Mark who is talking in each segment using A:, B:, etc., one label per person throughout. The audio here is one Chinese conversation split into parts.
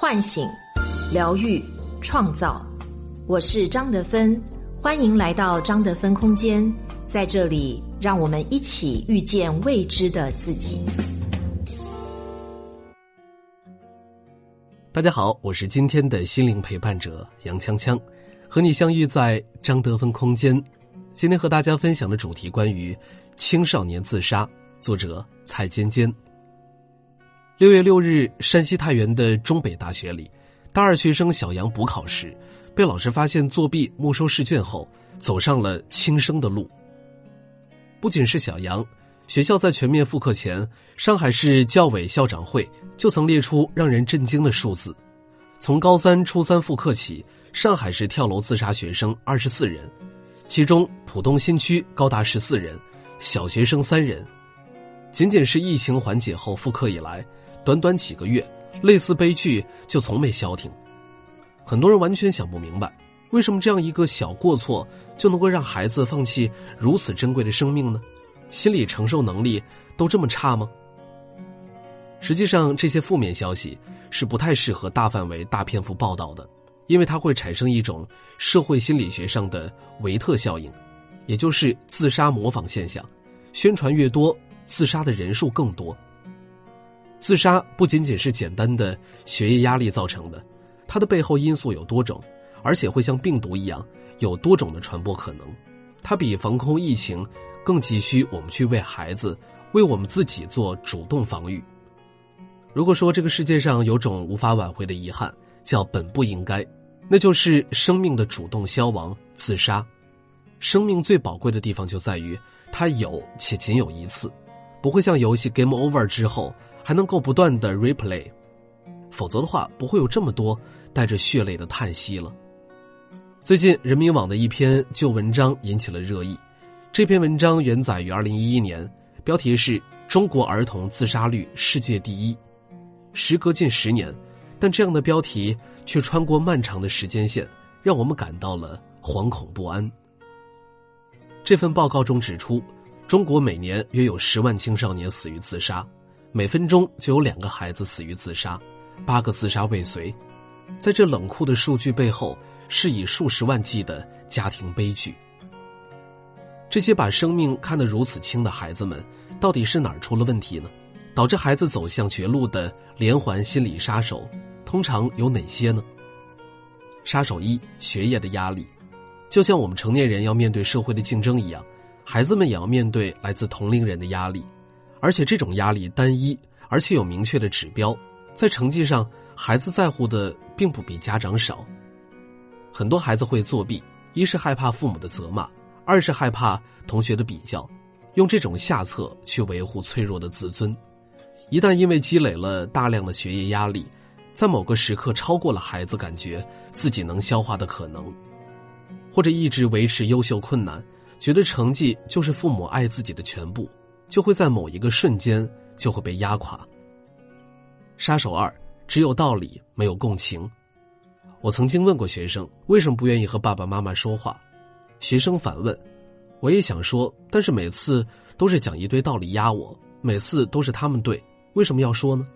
A: 唤醒、疗愈、创造。我是张德芬，欢迎来到张德芬空间，在这里，让我们一起遇见未知的自己。
B: 大家好，我是今天的心灵陪伴者杨锵锵，和你相遇在张德芬空间。今天和大家分享的主题关于青少年自杀，作者蔡尖尖。六月六日，山西太原的中北大学里，大二学生小杨补考时，被老师发现作弊、没收试卷后，走上了轻生的路。不仅是小杨，学校在全面复课前，上海市教委校长会就曾列出让人震惊的数字：从高三、初三复课起，上海市跳楼自杀学生二十四人，其中浦东新区高达十四人，小学生三人。仅仅是疫情缓解后复课以来。短短几个月，类似悲剧就从没消停。很多人完全想不明白，为什么这样一个小过错就能够让孩子放弃如此珍贵的生命呢？心理承受能力都这么差吗？实际上，这些负面消息是不太适合大范围、大篇幅报道的，因为它会产生一种社会心理学上的维特效应，也就是自杀模仿现象。宣传越多，自杀的人数更多。自杀不仅仅是简单的学业压力造成的，它的背后因素有多种，而且会像病毒一样有多种的传播可能。它比防控疫情更急需我们去为孩子、为我们自己做主动防御。如果说这个世界上有种无法挽回的遗憾，叫本不应该，那就是生命的主动消亡、自杀。生命最宝贵的地方就在于它有且仅有一次，不会像游戏 game over 之后。还能够不断的 replay，否则的话不会有这么多带着血泪的叹息了。最近人民网的一篇旧文章引起了热议，这篇文章原载于二零一一年，标题是“中国儿童自杀率世界第一”。时隔近十年，但这样的标题却穿过漫长的时间线，让我们感到了惶恐不安。这份报告中指出，中国每年约有十万青少年死于自杀。每分钟就有两个孩子死于自杀，八个自杀未遂。在这冷酷的数据背后，是以数十万计的家庭悲剧。这些把生命看得如此轻的孩子们，到底是哪儿出了问题呢？导致孩子走向绝路的连环心理杀手，通常有哪些呢？杀手一：学业的压力。就像我们成年人要面对社会的竞争一样，孩子们也要面对来自同龄人的压力。而且这种压力单一，而且有明确的指标，在成绩上，孩子在乎的并不比家长少。很多孩子会作弊，一是害怕父母的责骂，二是害怕同学的比较，用这种下策去维护脆弱的自尊。一旦因为积累了大量的学业压力，在某个时刻超过了孩子感觉自己能消化的可能，或者一直维持优秀困难，觉得成绩就是父母爱自己的全部。就会在某一个瞬间就会被压垮。杀手二，只有道理没有共情。我曾经问过学生为什么不愿意和爸爸妈妈说话，学生反问：“我也想说，但是每次都是讲一堆道理压我，每次都是他们对，为什么要说呢？”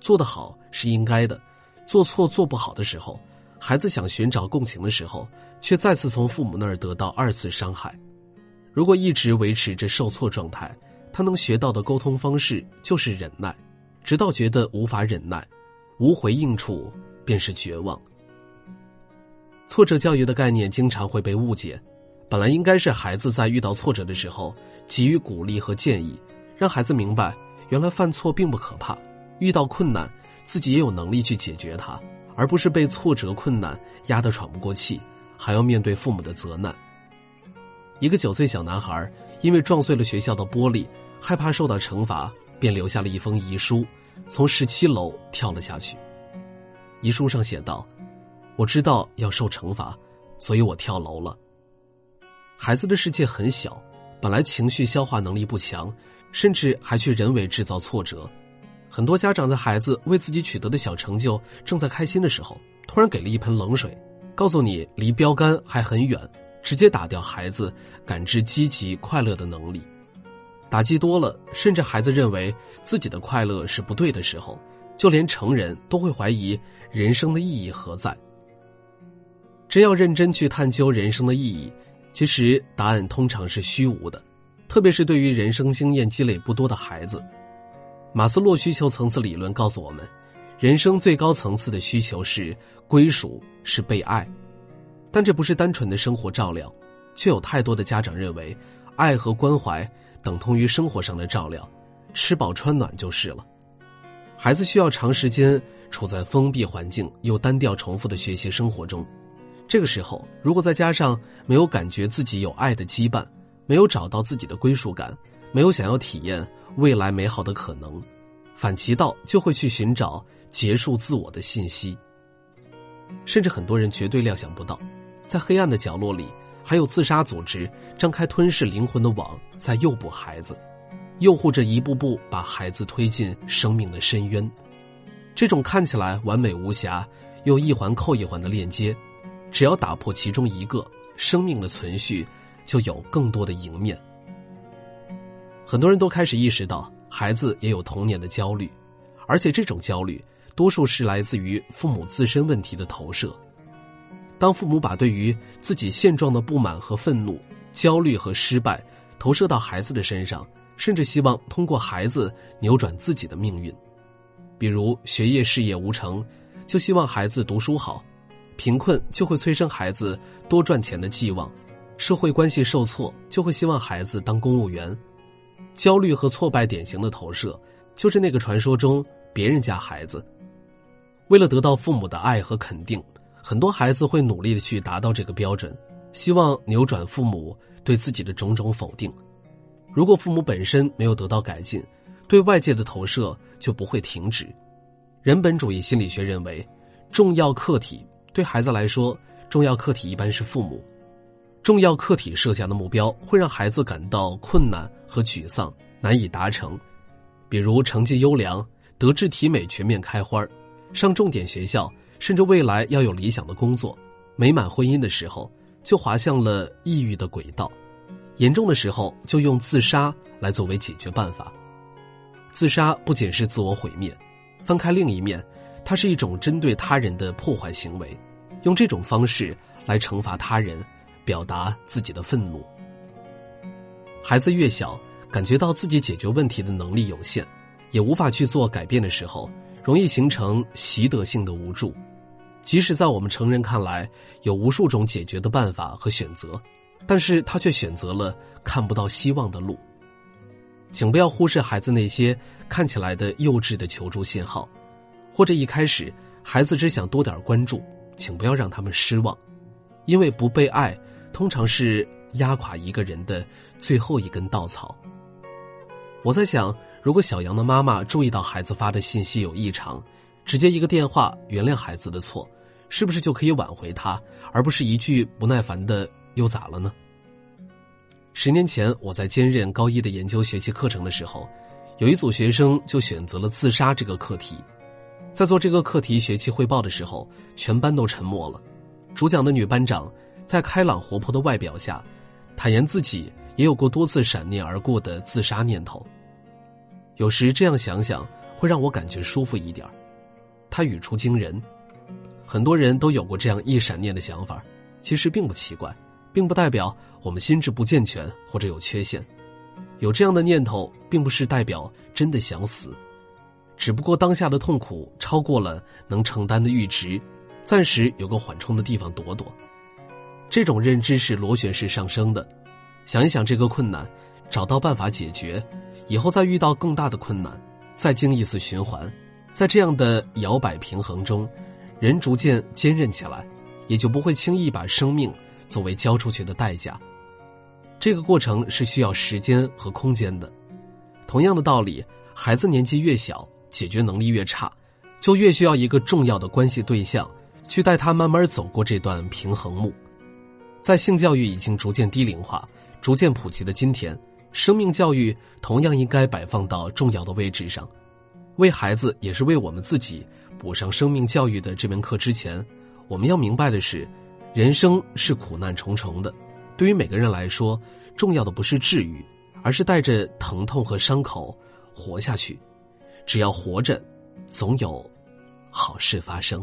B: 做得好是应该的，做错做不好的时候，孩子想寻找共情的时候，却再次从父母那儿得到二次伤害。如果一直维持着受挫状态，他能学到的沟通方式就是忍耐，直到觉得无法忍耐，无回应处便是绝望。挫折教育的概念经常会被误解，本来应该是孩子在遇到挫折的时候给予鼓励和建议，让孩子明白原来犯错并不可怕，遇到困难自己也有能力去解决它，而不是被挫折困难压得喘不过气，还要面对父母的责难。一个九岁小男孩因为撞碎了学校的玻璃，害怕受到惩罚，便留下了一封遗书，从十七楼跳了下去。遗书上写道：“我知道要受惩罚，所以我跳楼了。”孩子的世界很小，本来情绪消化能力不强，甚至还去人为制造挫折。很多家长在孩子为自己取得的小成就正在开心的时候，突然给了一盆冷水，告诉你离标杆还很远。直接打掉孩子感知积极快乐的能力，打击多了，甚至孩子认为自己的快乐是不对的时候，就连成人都会怀疑人生的意义何在。真要认真去探究人生的意义，其实答案通常是虚无的，特别是对于人生经验积累不多的孩子。马斯洛需求层次理论告诉我们，人生最高层次的需求是归属，是被爱。但这不是单纯的生活照料，却有太多的家长认为，爱和关怀等同于生活上的照料，吃饱穿暖就是了。孩子需要长时间处在封闭环境又单调重复的学习生活中。这个时候，如果再加上没有感觉自己有爱的羁绊，没有找到自己的归属感，没有想要体验未来美好的可能，反其道就会去寻找结束自我的信息。甚至很多人绝对料想不到，在黑暗的角落里，还有自杀组织张开吞噬灵魂的网，在诱捕孩子，诱惑着一步步把孩子推进生命的深渊。这种看起来完美无瑕，又一环扣一环的链接。只要打破其中一个，生命的存续就有更多的迎面。很多人都开始意识到，孩子也有童年的焦虑，而且这种焦虑多数是来自于父母自身问题的投射。当父母把对于自己现状的不满和愤怒、焦虑和失败投射到孩子的身上，甚至希望通过孩子扭转自己的命运，比如学业事业无成，就希望孩子读书好。贫困就会催生孩子多赚钱的寄望，社会关系受挫就会希望孩子当公务员，焦虑和挫败典型的投射就是那个传说中别人家孩子。为了得到父母的爱和肯定，很多孩子会努力的去达到这个标准，希望扭转父母对自己的种种否定。如果父母本身没有得到改进，对外界的投射就不会停止。人本主义心理学认为，重要客体。对孩子来说，重要客体一般是父母。重要课题设下的目标会让孩子感到困难和沮丧，难以达成。比如成绩优良、德智体美全面开花上重点学校，甚至未来要有理想的工作、美满婚姻的时候，就滑向了抑郁的轨道。严重的时候，就用自杀来作为解决办法。自杀不仅是自我毁灭，翻开另一面。它是一种针对他人的破坏行为，用这种方式来惩罚他人，表达自己的愤怒。孩子越小，感觉到自己解决问题的能力有限，也无法去做改变的时候，容易形成习得性的无助。即使在我们成人看来有无数种解决的办法和选择，但是他却选择了看不到希望的路。请不要忽视孩子那些看起来的幼稚的求助信号。或者一开始孩子只想多点关注，请不要让他们失望，因为不被爱通常是压垮一个人的最后一根稻草。我在想，如果小杨的妈妈注意到孩子发的信息有异常，直接一个电话原谅孩子的错，是不是就可以挽回他，而不是一句不耐烦的又咋了呢？十年前我在兼任高一的研究学习课程的时候，有一组学生就选择了自杀这个课题。在做这个课题学期汇报的时候，全班都沉默了。主讲的女班长在开朗活泼的外表下，坦言自己也有过多次闪念而过的自杀念头。有时这样想想，会让我感觉舒服一点他语出惊人，很多人都有过这样一闪念的想法，其实并不奇怪，并不代表我们心智不健全或者有缺陷。有这样的念头，并不是代表真的想死。只不过当下的痛苦超过了能承担的阈值，暂时有个缓冲的地方躲躲。这种认知是螺旋式上升的。想一想这个困难，找到办法解决，以后再遇到更大的困难，再经一次循环，在这样的摇摆平衡中，人逐渐坚韧起来，也就不会轻易把生命作为交出去的代价。这个过程是需要时间和空间的。同样的道理，孩子年纪越小。解决能力越差，就越需要一个重要的关系对象，去带他慢慢走过这段平衡木。在性教育已经逐渐低龄化、逐渐普及的今天，生命教育同样应该摆放到重要的位置上。为孩子，也是为我们自己补上生命教育的这门课之前，我们要明白的是，人生是苦难重重的。对于每个人来说，重要的不是治愈，而是带着疼痛和伤口活下去。只要活着，总有好事发生。